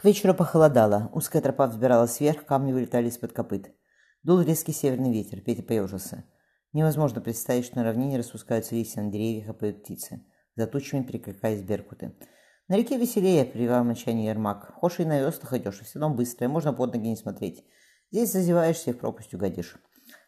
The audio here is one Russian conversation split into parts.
К вечеру похолодало, узкая тропа взбиралась вверх, камни вылетали из-под копыт. Дул резкий северный ветер, Петя поежился. Невозможно представить, что на равнине распускаются листья на деревьях, а поют птицы. За тучами перекликаясь беркуты. На реке веселее, прививал мочание Ермак. Хошь и на веслах идешь, и все равно быстро, и можно под ноги не смотреть. Здесь зазеваешься и в пропасть угодишь.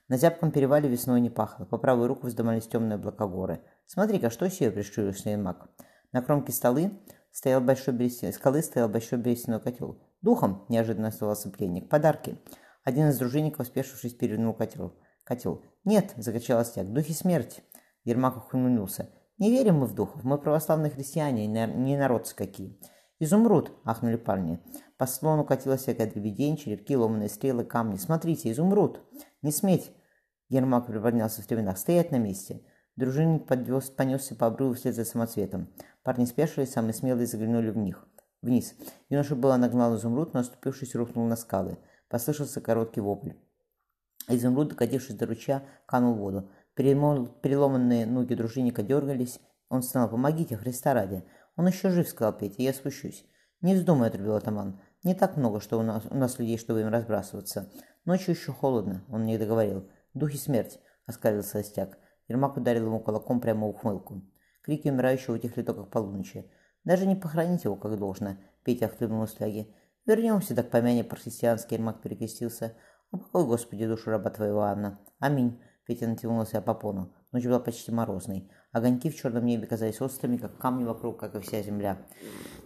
На зябком перевале весной не пахло. По правую руку вздымались темные облака горы. «Смотри-ка, что сею?» – прищурился Ермак. На кромке столы стоял большой берестяной, скалы стоял большой берестяной котел. «Духом!» – неожиданно оставался пленник. «Подарки!» Один из дружинников, спешившись, перевернул котел. «Котел!» «Нет!» – закричал Остяк. «Духи смерти!» Ермак ухмыльнулся. Не верим мы в духов, мы православные христиане, не народцы какие. Изумруд, ахнули парни. По слону катилась всякая дребедень, черепки, ломаные стрелы, камни. Смотрите, изумруд! Не сметь! Ермак приподнялся в стременах. Стоять на месте. Дружинник подвез, понесся по обрыву вслед за самоцветом. Парни спешили, самые смелые заглянули в них. Вниз. Юноша было нагнал изумруд, но оступившись, рухнул на скалы. Послышался короткий вопль. Изумруд, докатившись до ручья, канул в воду. Переломанные ноги дружинника дергались. Он стал «Помогите, Христа ради!» «Он еще жив», — сказал Петя, — «я спущусь». «Не вздумай», — отрубил атаман. «Не так много, что у нас, у нас людей, чтобы им разбрасываться. Ночью еще холодно», — он не договорил. «Духи смерть», — оскалился Остяк. Ермак ударил ему кулаком прямо в ухмылку. Крики умирающего утихли только к полуночи. «Даже не похоронить его как должно», — Петя хлебнул фляги. «Вернемся, так помяне по-христиански», — Ермак перекрестился. «Упокой, Господи, душу раба твоего Анна. Аминь». Петя натянул на себя попону. Ночь была почти морозной. Огоньки в черном небе казались острыми, как камни вокруг, как и вся земля.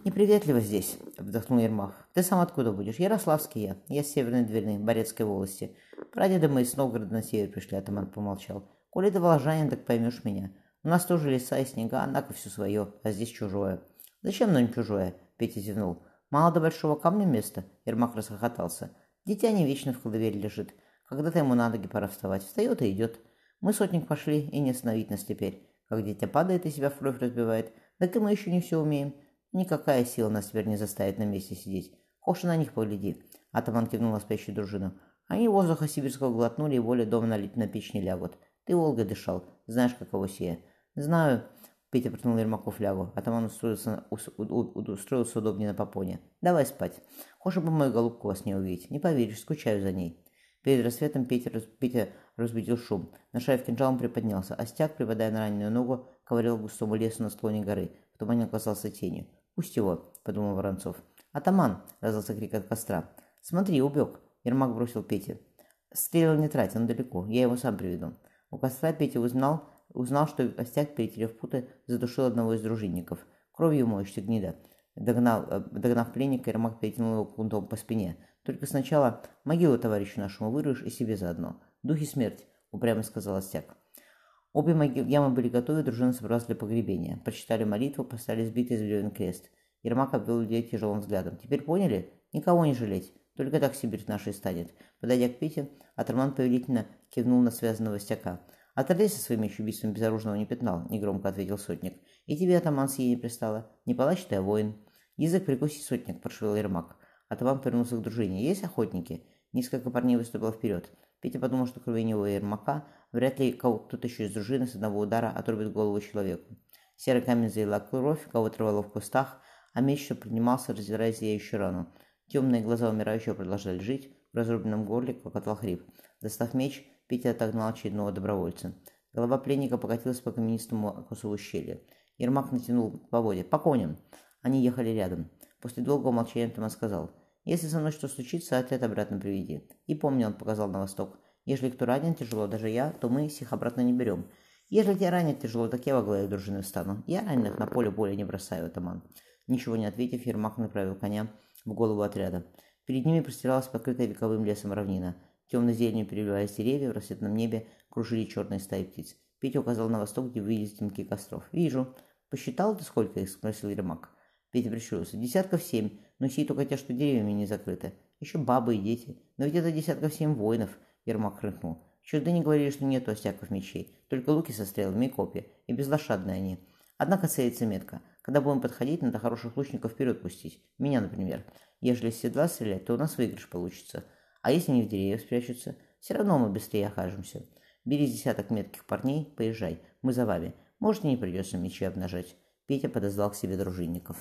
«Неприветливо здесь», — вздохнул Ермак. «Ты сам откуда будешь?» «Ярославский я. Я с Северной Двины, Борецкой волости. Прадеды мои с Новгорода на север пришли», — атаман помолчал. «Коли ты волжанин, так поймешь меня. У нас тоже леса и снега, однако все свое, а здесь чужое». «Зачем нам чужое?» — Петя зевнул. «Мало до большого камня места?» — Ермак расхохотался. «Дитя не вечно в колыбели лежит. Когда-то ему на ноги пора вставать. Встает и идет. Мы, сотник, пошли, и не остановить нас теперь. Как дитя падает и себя в кровь разбивает, так и мы еще не все умеем. Никакая сила нас теперь не заставит на месте сидеть. Хошь на них погляди. Атаман кивнул на спящую дружину. Они воздуха сибирского глотнули и более дома налить на печь не лягут. Ты Волгой дышал. Знаешь, каково сие. Знаю. Петя протянул Ермаку флягу. Атаман устроился, устроился удобнее на попоне. Давай спать. Хошь бы мою голубку вас не увидеть. Не поверишь, скучаю за ней. Перед рассветом Петя, Петя разбудил шум. Нашаев кинжалом приподнялся. Остяк, припадая на раненую ногу, ковырял густому лесу на склоне горы. В тумане оказался тенью. «Пусть его», — подумал Воронцов. «Атаман!» — раздался крик от костра. «Смотри, убег!» — Ермак бросил Пете. «Стрелы не трать, он далеко. Я его сам приведу». У костра Петя узнал, узнал, что Остяк, перетерев путы, задушил одного из дружинников. Кровью моешься, гнида. Догнал, э, догнав пленника, Ермак перетянул его кунтом по спине. Только сначала могилу товарищу нашему вырежь и себе заодно. Духи смерть, упрямо сказал Остяк. Обе ямы были готовы, дружина собралась для погребения. Прочитали молитву, поставили сбитый из крест. Ермак обвел людей тяжелым взглядом. «Теперь поняли? Никого не жалеть. Только так Сибирь нашей станет». Подойдя к Пете, Атаман повелительно кивнул на связанного стяка. «Отродясь со своим еще убийством безоружного не пятнал», — негромко ответил сотник. «И тебе, атаман, сие не пристало. Не палач ты, а воин». «Язык прикуси, сотник», — прошевел Ермак. Атаман повернулся к дружине. «Есть охотники?» Несколько парней выступило вперед. Петя подумал, что кроме него и Ермака, вряд ли кто-то еще из дружины с одного удара отрубит голову человеку. Серый камень заела кровь, кого-то рвало в кустах, а меч еще поднимался, раздирая зияющую рану. Темные глаза умирающего продолжали жить, в разрубленном горле клокотал хрип. Достав меч, Петя отогнал очередного добровольца. Голова пленника покатилась по каменистому косу ущелья. Ермак натянул поводья. «По коням!» Они ехали рядом. После долгого молчания Тома сказал, «Если со мной что случится, отряд обратно приведи». И помни, он показал на восток, «Если кто ранен тяжело, даже я, то мы их обратно не берем. Если тебя ранят тяжело, так я во главе дружины встану. Я раненых на поле боли не бросаю, атаман». Ничего не ответив, Ермак направил коня в голову отряда. Перед ними простиралась покрытая вековым лесом равнина. Темной зеленью переливаясь деревья, в рассветном небе кружили черные стаи птиц. Петя указал на восток, где видели дымки костров. «Вижу. Посчитал ты, сколько их?» – спросил Ермак. Петя прищурился. «Десятков семь, но сей только те, что деревьями не закрыты. Еще бабы и дети. Но ведь это десятков семь воинов», — Ермак хрыкнул. «Чудо не говорили, что нету остяков мечей, только луки со стрелами и копья, и безлошадные они. Однако целится метко. Когда будем подходить, надо хороших лучников вперед пустить. Меня, например. Ежели с седла стрелять, то у нас выигрыш получится. А если не в деревьях спрячутся, все равно мы быстрее окажемся. Бери десяток метких парней, поезжай. Мы за вами. Может, и не придется мечи обнажать. Петя подозвал к себе дружинников.